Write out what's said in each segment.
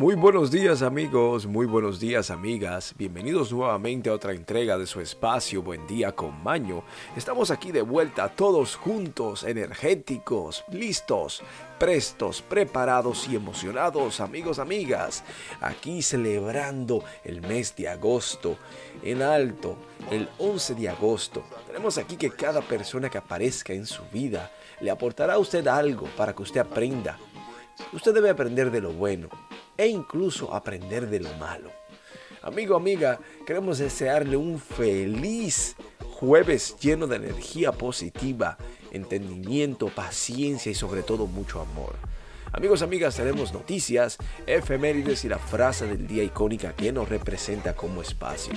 Muy buenos días amigos, muy buenos días amigas, bienvenidos nuevamente a otra entrega de su espacio Buen Día con Maño. Estamos aquí de vuelta todos juntos, energéticos, listos, prestos, preparados y emocionados amigos, amigas. Aquí celebrando el mes de agosto en alto, el 11 de agosto. Tenemos aquí que cada persona que aparezca en su vida le aportará a usted algo para que usted aprenda. Usted debe aprender de lo bueno e incluso aprender de lo malo. Amigo, amiga, queremos desearle un feliz jueves lleno de energía positiva, entendimiento, paciencia y sobre todo mucho amor. Amigos, amigas, tenemos noticias, efemérides y la frase del día icónica que nos representa como espacio.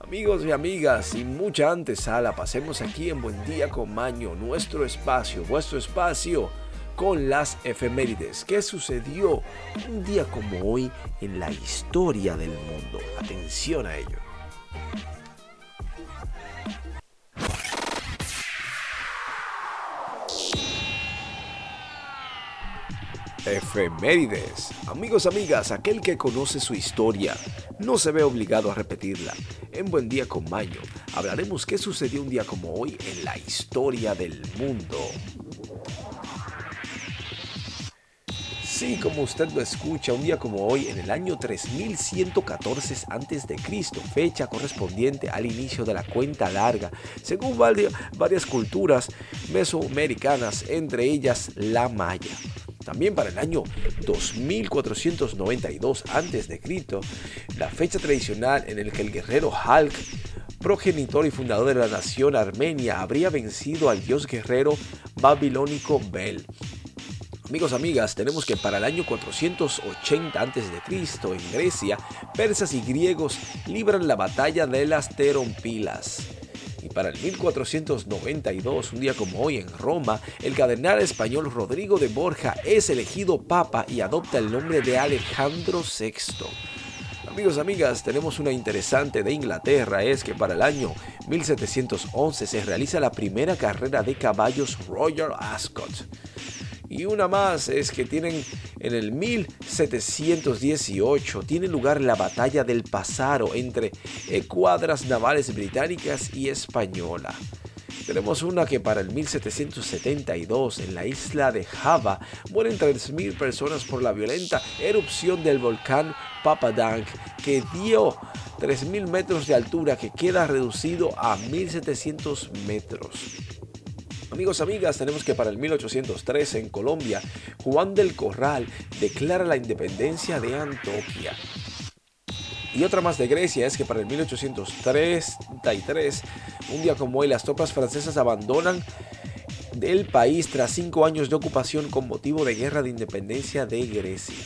Amigos y amigas, sin mucha antesala, pasemos aquí en Buen Día con Maño, nuestro espacio, vuestro espacio con las efemérides. ¿Qué sucedió un día como hoy en la historia del mundo? Atención a ello. Efemérides. Amigos, amigas, aquel que conoce su historia no se ve obligado a repetirla. En Buen Día con Mayo hablaremos qué sucedió un día como hoy en la historia del mundo. Sí, como usted lo escucha, un día como hoy, en el año 3114 a.C., fecha correspondiente al inicio de la cuenta larga, según varias culturas mesoamericanas, entre ellas la maya. También para el año 2492 a.C., la fecha tradicional en el que el guerrero Hulk progenitor y fundador de la nación armenia, habría vencido al dios guerrero babilónico Bel. Amigos, amigas, tenemos que para el año 480 a.C. en Grecia, persas y griegos libran la batalla de las Terompilas. Y para el 1492, un día como hoy en Roma, el cardenal español Rodrigo de Borja es elegido papa y adopta el nombre de Alejandro VI. Amigos, amigas, tenemos una interesante de Inglaterra, es que para el año 1711 se realiza la primera carrera de caballos Royal Ascot. Y una más es que tienen en el 1718 tiene lugar la batalla del Pasaro entre cuadras navales británicas y española. Tenemos una que para el 1772 en la isla de Java mueren 3.000 personas por la violenta erupción del volcán Papadang que dio 3.000 metros de altura que queda reducido a 1.700 metros. Amigos, amigas, tenemos que para el 1813 en Colombia, Juan del Corral declara la independencia de Antioquia. Y otra más de Grecia es que para el 1833, un día como hoy, las tropas francesas abandonan el país tras cinco años de ocupación con motivo de guerra de independencia de Grecia.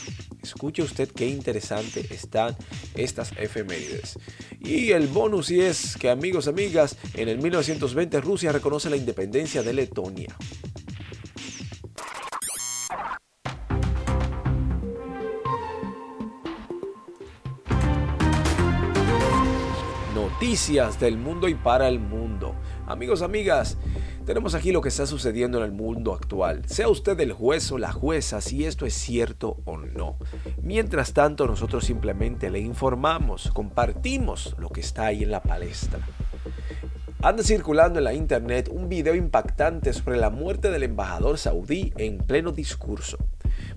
Escuche usted qué interesante están estas efemérides. Y el bonus y es que amigos, amigas, en el 1920 Rusia reconoce la independencia de Letonia. Noticias del mundo y para el mundo. Amigos, amigas, tenemos aquí lo que está sucediendo en el mundo actual. Sea usted el juez o la jueza si esto es cierto o no. Mientras tanto, nosotros simplemente le informamos, compartimos lo que está ahí en la palestra. Anda circulando en la internet un video impactante sobre la muerte del embajador saudí en pleno discurso.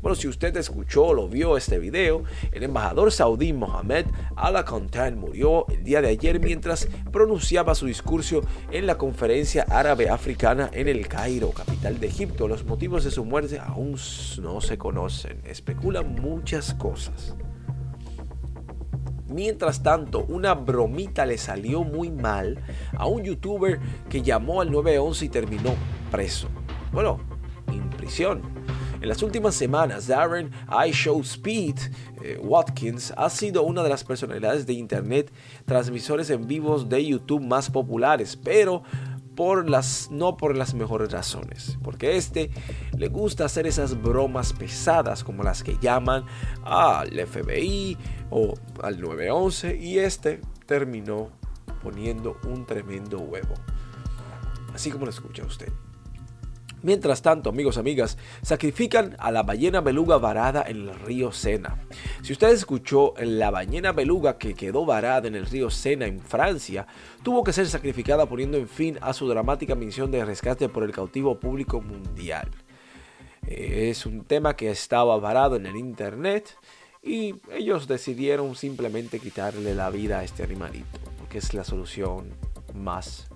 Bueno, si usted escuchó o lo vio este video, el embajador saudí Mohamed Al-Qantan murió el día de ayer mientras pronunciaba su discurso en la conferencia árabe africana en el Cairo, capital de Egipto. Los motivos de su muerte aún no se conocen. Especulan muchas cosas. Mientras tanto, una bromita le salió muy mal a un youtuber que llamó al 911 y terminó preso. Bueno, en prisión. En las últimas semanas, Darren I Show Speed eh, Watkins ha sido una de las personalidades de Internet transmisores en vivos de YouTube más populares, pero por las, no por las mejores razones, porque este le gusta hacer esas bromas pesadas como las que llaman al FBI o al 911 y este terminó poniendo un tremendo huevo. Así como lo escucha usted. Mientras tanto, amigos, amigas, sacrifican a la ballena beluga varada en el río Sena. Si usted escuchó, la ballena beluga que quedó varada en el río Sena en Francia tuvo que ser sacrificada poniendo en fin a su dramática misión de rescate por el cautivo público mundial. Es un tema que estaba varado en el internet y ellos decidieron simplemente quitarle la vida a este animalito, porque es la solución más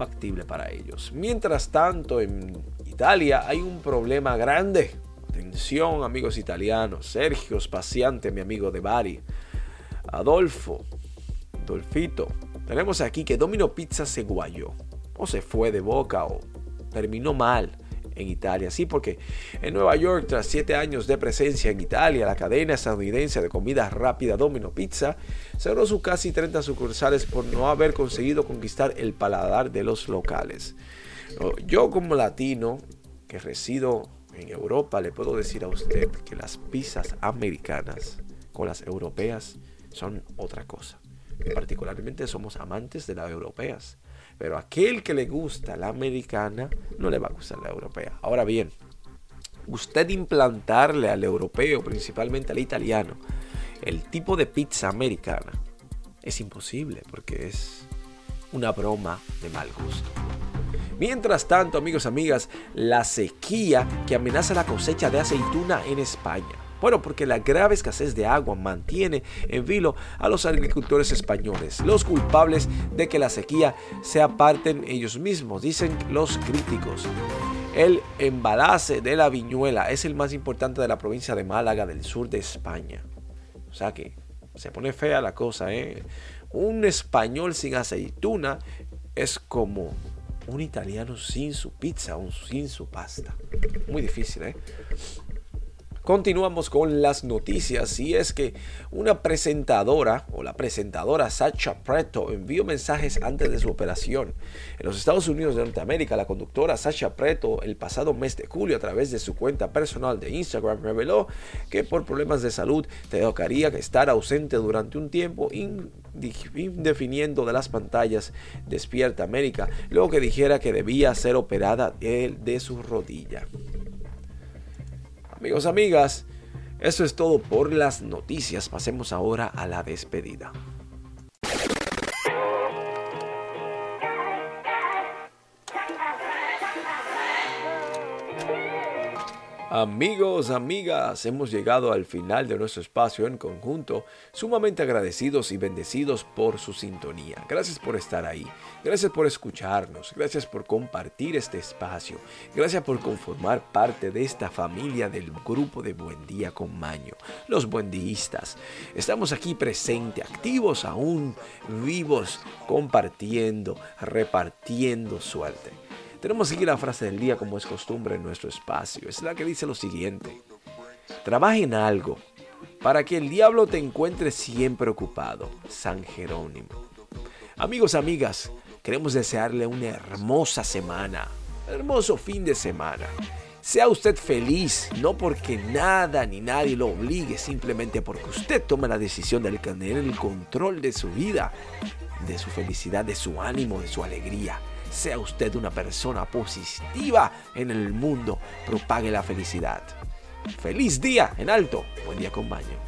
factible para ellos. Mientras tanto, en Italia hay un problema grande. Atención, amigos italianos. Sergio Spaciante, mi amigo de Bari. Adolfo, Dolfito. Tenemos aquí que Domino Pizza se guayó. O se fue de boca o terminó mal en Italia. Sí, porque en Nueva York, tras siete años de presencia en Italia, la cadena estadounidense de comida rápida Domino Pizza cerró sus casi 30 sucursales por no haber conseguido conquistar el paladar de los locales. Yo como latino que resido en Europa, le puedo decir a usted que las pizzas americanas con las europeas son otra cosa. Particularmente somos amantes de las europeas. Pero aquel que le gusta la americana, no le va a gustar la europea. Ahora bien, usted implantarle al europeo, principalmente al italiano, el tipo de pizza americana, es imposible porque es una broma de mal gusto. Mientras tanto, amigos amigas, la sequía que amenaza la cosecha de aceituna en España. Bueno, porque la grave escasez de agua mantiene en vilo a los agricultores españoles, los culpables de que la sequía se aparten ellos mismos, dicen los críticos. El embalace de la viñuela es el más importante de la provincia de Málaga del sur de España. O sea que se pone fea la cosa, ¿eh? Un español sin aceituna es como un italiano sin su pizza o sin su pasta. Muy difícil, ¿eh? Continuamos con las noticias y es que una presentadora o la presentadora Sacha Preto envió mensajes antes de su operación. En los Estados Unidos de Norteamérica, la conductora Sacha Preto el pasado mes de julio a través de su cuenta personal de Instagram reveló que por problemas de salud te tocaría estar ausente durante un tiempo indefiniendo de las pantallas Despierta América, luego que dijera que debía ser operada de su rodilla. Amigos, amigas, eso es todo por las noticias. Pasemos ahora a la despedida. Amigos, amigas, hemos llegado al final de nuestro espacio en conjunto, sumamente agradecidos y bendecidos por su sintonía. Gracias por estar ahí, gracias por escucharnos, gracias por compartir este espacio, gracias por conformar parte de esta familia del grupo de Buen Día con Maño, los buendistas. Estamos aquí presentes, activos aún, vivos, compartiendo, repartiendo suerte. Tenemos aquí la frase del día como es costumbre en nuestro espacio. Es la que dice lo siguiente. Trabaja en algo para que el diablo te encuentre siempre ocupado. San Jerónimo. Amigos, amigas, queremos desearle una hermosa semana, hermoso fin de semana. Sea usted feliz, no porque nada ni nadie lo obligue, simplemente porque usted toma la decisión de tener el control de su vida, de su felicidad, de su ánimo, de su alegría. Sea usted una persona positiva en el mundo. Propague la felicidad. Feliz día en alto. Buen día con baño.